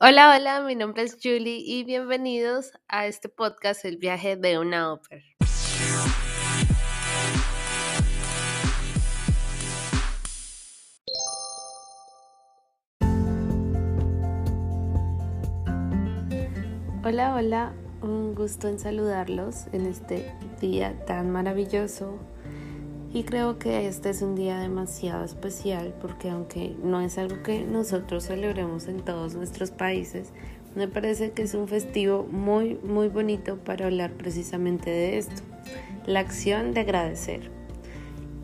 Hola, hola, mi nombre es Julie y bienvenidos a este podcast El viaje de una ópera. Hola, hola, un gusto en saludarlos en este día tan maravilloso y creo que este es un día demasiado especial porque aunque no es algo que nosotros celebremos en todos nuestros países, me parece que es un festivo muy, muy bonito para hablar precisamente de esto, la acción de agradecer.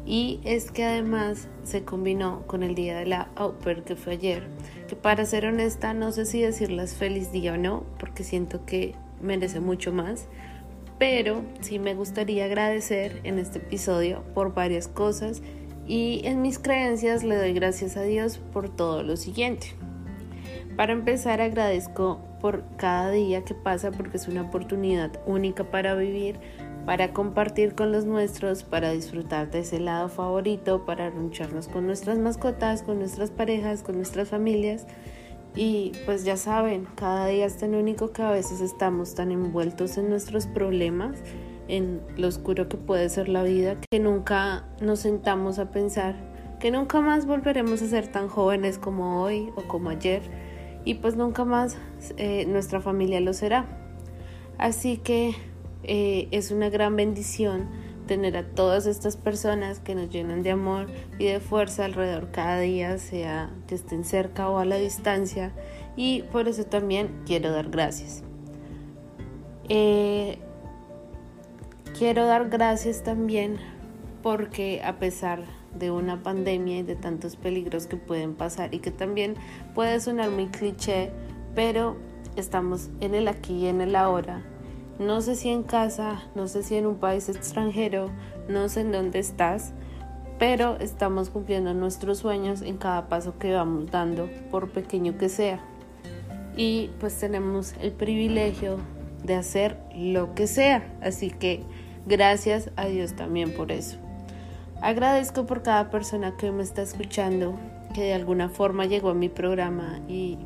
Y es que además se combinó con el día de la Oper que fue ayer, que para ser honesta no sé si decirles feliz día o no, porque siento que merece mucho más, pero sí me gustaría agradecer en este episodio por varias cosas y en mis creencias le doy gracias a Dios por todo lo siguiente. Para empezar agradezco por cada día que pasa porque es una oportunidad única para vivir, para compartir con los nuestros, para disfrutar de ese lado favorito, para runcharnos con nuestras mascotas, con nuestras parejas, con nuestras familias y pues ya saben, cada día es tan único que a veces estamos tan envueltos en nuestros problemas, en lo oscuro que puede ser la vida, que nunca nos sentamos a pensar que nunca más volveremos a ser tan jóvenes como hoy o como ayer y pues nunca más eh, nuestra familia lo será. Así que eh, es una gran bendición tener a todas estas personas que nos llenan de amor y de fuerza alrededor cada día, sea que estén cerca o a la distancia, y por eso también quiero dar gracias. Eh, quiero dar gracias también porque a pesar de una pandemia y de tantos peligros que pueden pasar y que también puede sonar muy cliché, pero estamos en el aquí y en el ahora no sé si en casa, no sé si en un país extranjero, no sé en dónde estás, pero estamos cumpliendo nuestros sueños en cada paso que vamos dando, por pequeño que sea. Y pues tenemos el privilegio de hacer lo que sea, así que gracias a Dios también por eso. Agradezco por cada persona que me está escuchando, que de alguna forma llegó a mi programa y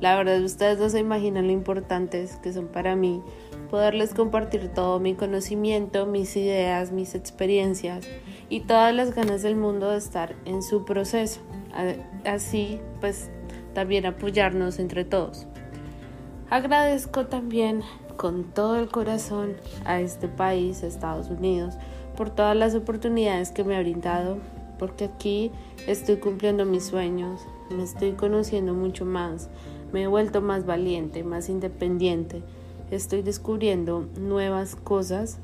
la verdad ustedes no se imaginan lo importantes que son para mí poderles compartir todo mi conocimiento, mis ideas, mis experiencias y todas las ganas del mundo de estar en su proceso. Así, pues, también apoyarnos entre todos. Agradezco también con todo el corazón a este país, Estados Unidos, por todas las oportunidades que me ha brindado, porque aquí estoy cumpliendo mis sueños, me estoy conociendo mucho más, me he vuelto más valiente, más independiente estoy descubriendo nuevas cosas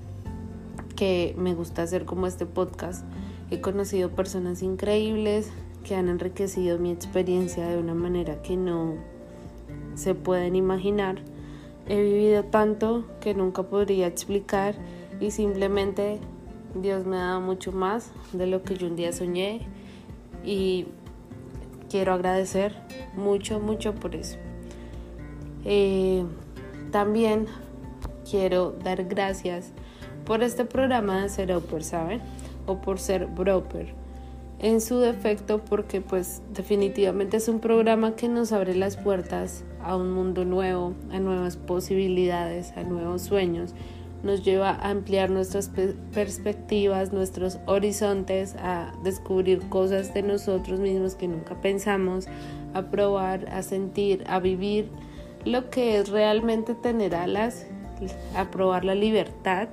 que me gusta hacer como este podcast. He conocido personas increíbles que han enriquecido mi experiencia de una manera que no se pueden imaginar. He vivido tanto que nunca podría explicar y simplemente Dios me ha dado mucho más de lo que yo un día soñé y quiero agradecer mucho, mucho por eso. Eh, también quiero dar gracias por este programa de ser Oper, ¿saben? O por ser Broper. En su defecto porque pues definitivamente es un programa que nos abre las puertas a un mundo nuevo, a nuevas posibilidades, a nuevos sueños. Nos lleva a ampliar nuestras perspectivas, nuestros horizontes, a descubrir cosas de nosotros mismos que nunca pensamos, a probar, a sentir, a vivir lo que es realmente tener alas, aprobar la libertad.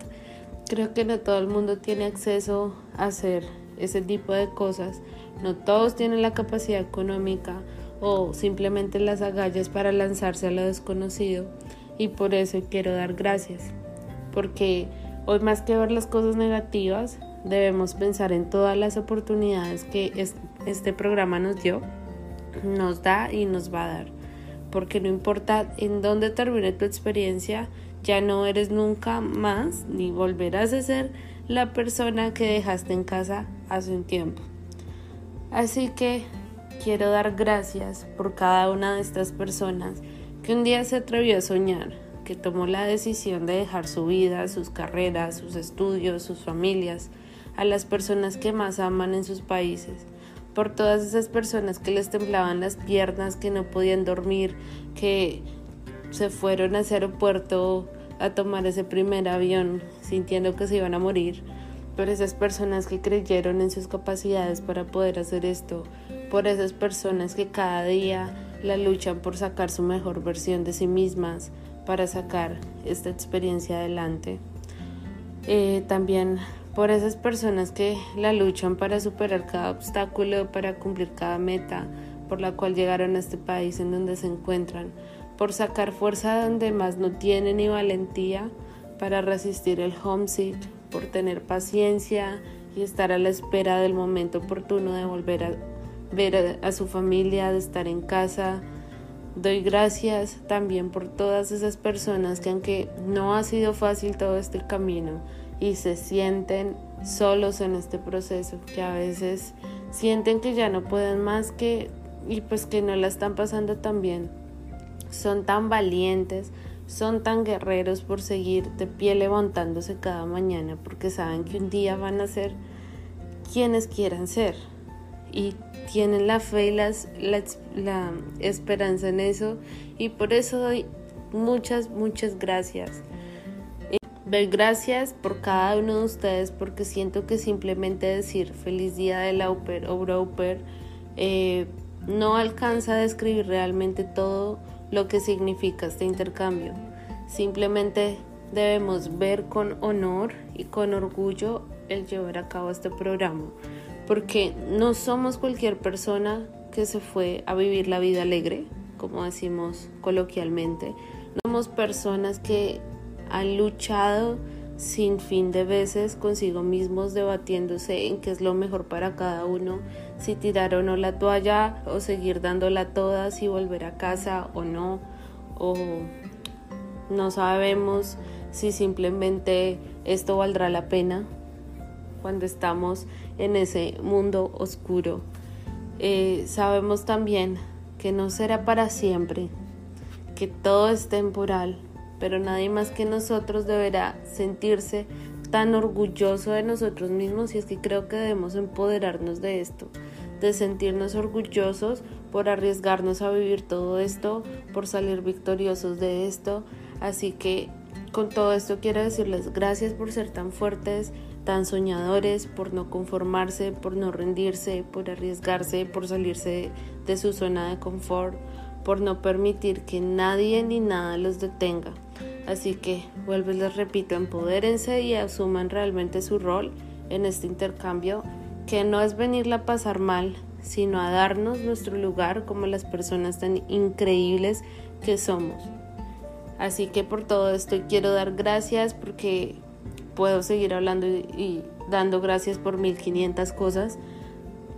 Creo que no todo el mundo tiene acceso a hacer ese tipo de cosas. No todos tienen la capacidad económica o simplemente las agallas para lanzarse a lo desconocido. Y por eso quiero dar gracias. Porque hoy más que ver las cosas negativas, debemos pensar en todas las oportunidades que este programa nos dio, nos da y nos va a dar porque no importa en dónde termine tu experiencia, ya no eres nunca más ni volverás a ser la persona que dejaste en casa hace un tiempo. Así que quiero dar gracias por cada una de estas personas que un día se atrevió a soñar, que tomó la decisión de dejar su vida, sus carreras, sus estudios, sus familias, a las personas que más aman en sus países, por todas esas personas que les temblaban las piernas, que no podían dormir, que se fueron a ese aeropuerto a tomar ese primer avión sintiendo que se iban a morir, por esas personas que creyeron en sus capacidades para poder hacer esto, por esas personas que cada día la luchan por sacar su mejor versión de sí mismas, para sacar esta experiencia adelante. Eh, también por esas personas que la luchan para superar cada obstáculo, para cumplir cada meta por la cual llegaron a este país en donde se encuentran, por sacar fuerza donde más no tienen y valentía para resistir el homesick, por tener paciencia y estar a la espera del momento oportuno de volver a ver a, su familia, de estar en casa. Doy gracias también por todas esas personas que aunque no ha sido fácil todo este camino y se sienten solos en este proceso, que a veces sienten que ya no pueden más que y pues que no la están pasando tan bien. Son tan valientes, son tan guerreros por seguir de pie levantándose cada mañana porque saben que un día van a ser quienes quieran ser. Y tienen la fe y la, la esperanza en eso. Y por eso doy muchas, muchas gracias. Doy gracias por cada uno de ustedes porque siento que simplemente decir feliz día de la Uper o Broper eh, no alcanza a describir realmente todo lo que significa este intercambio. Simplemente debemos ver con honor y con orgullo el llevar a cabo este programa, porque no somos cualquier persona que se fue a vivir la vida alegre, como decimos coloquialmente. Somos personas que han luchado sin fin de veces consigo mismos debatiéndose en qué es lo mejor para cada uno, si tirar o no la toalla o seguir dándola toda, si volver a casa o no, o no sabemos si simplemente esto valdrá la pena cuando estamos en ese mundo oscuro. Eh, sabemos también que no será para siempre, que todo es temporal pero nadie más que nosotros deberá sentirse tan orgulloso de nosotros mismos y es que creo que debemos empoderarnos de esto, de sentirnos orgullosos por arriesgarnos a vivir todo esto, por salir victoriosos de esto. Así que con todo esto quiero decirles gracias por ser tan fuertes, tan soñadores, por no conformarse, por no rendirse, por arriesgarse, por salirse de su zona de confort, por no permitir que nadie ni nada los detenga. Así que, vuelvo y les repito, empodérense y asuman realmente su rol en este intercambio, que no es venirla a pasar mal, sino a darnos nuestro lugar como las personas tan increíbles que somos. Así que por todo esto quiero dar gracias porque puedo seguir hablando y, y dando gracias por 1500 cosas,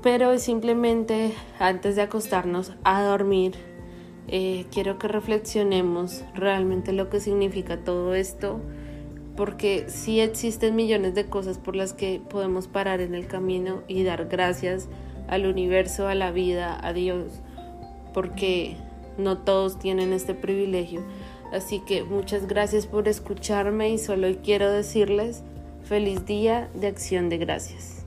pero simplemente antes de acostarnos a dormir eh, quiero que reflexionemos realmente lo que significa todo esto, porque sí existen millones de cosas por las que podemos parar en el camino y dar gracias al universo, a la vida, a Dios, porque no todos tienen este privilegio. Así que muchas gracias por escucharme y solo quiero decirles feliz día de acción de gracias.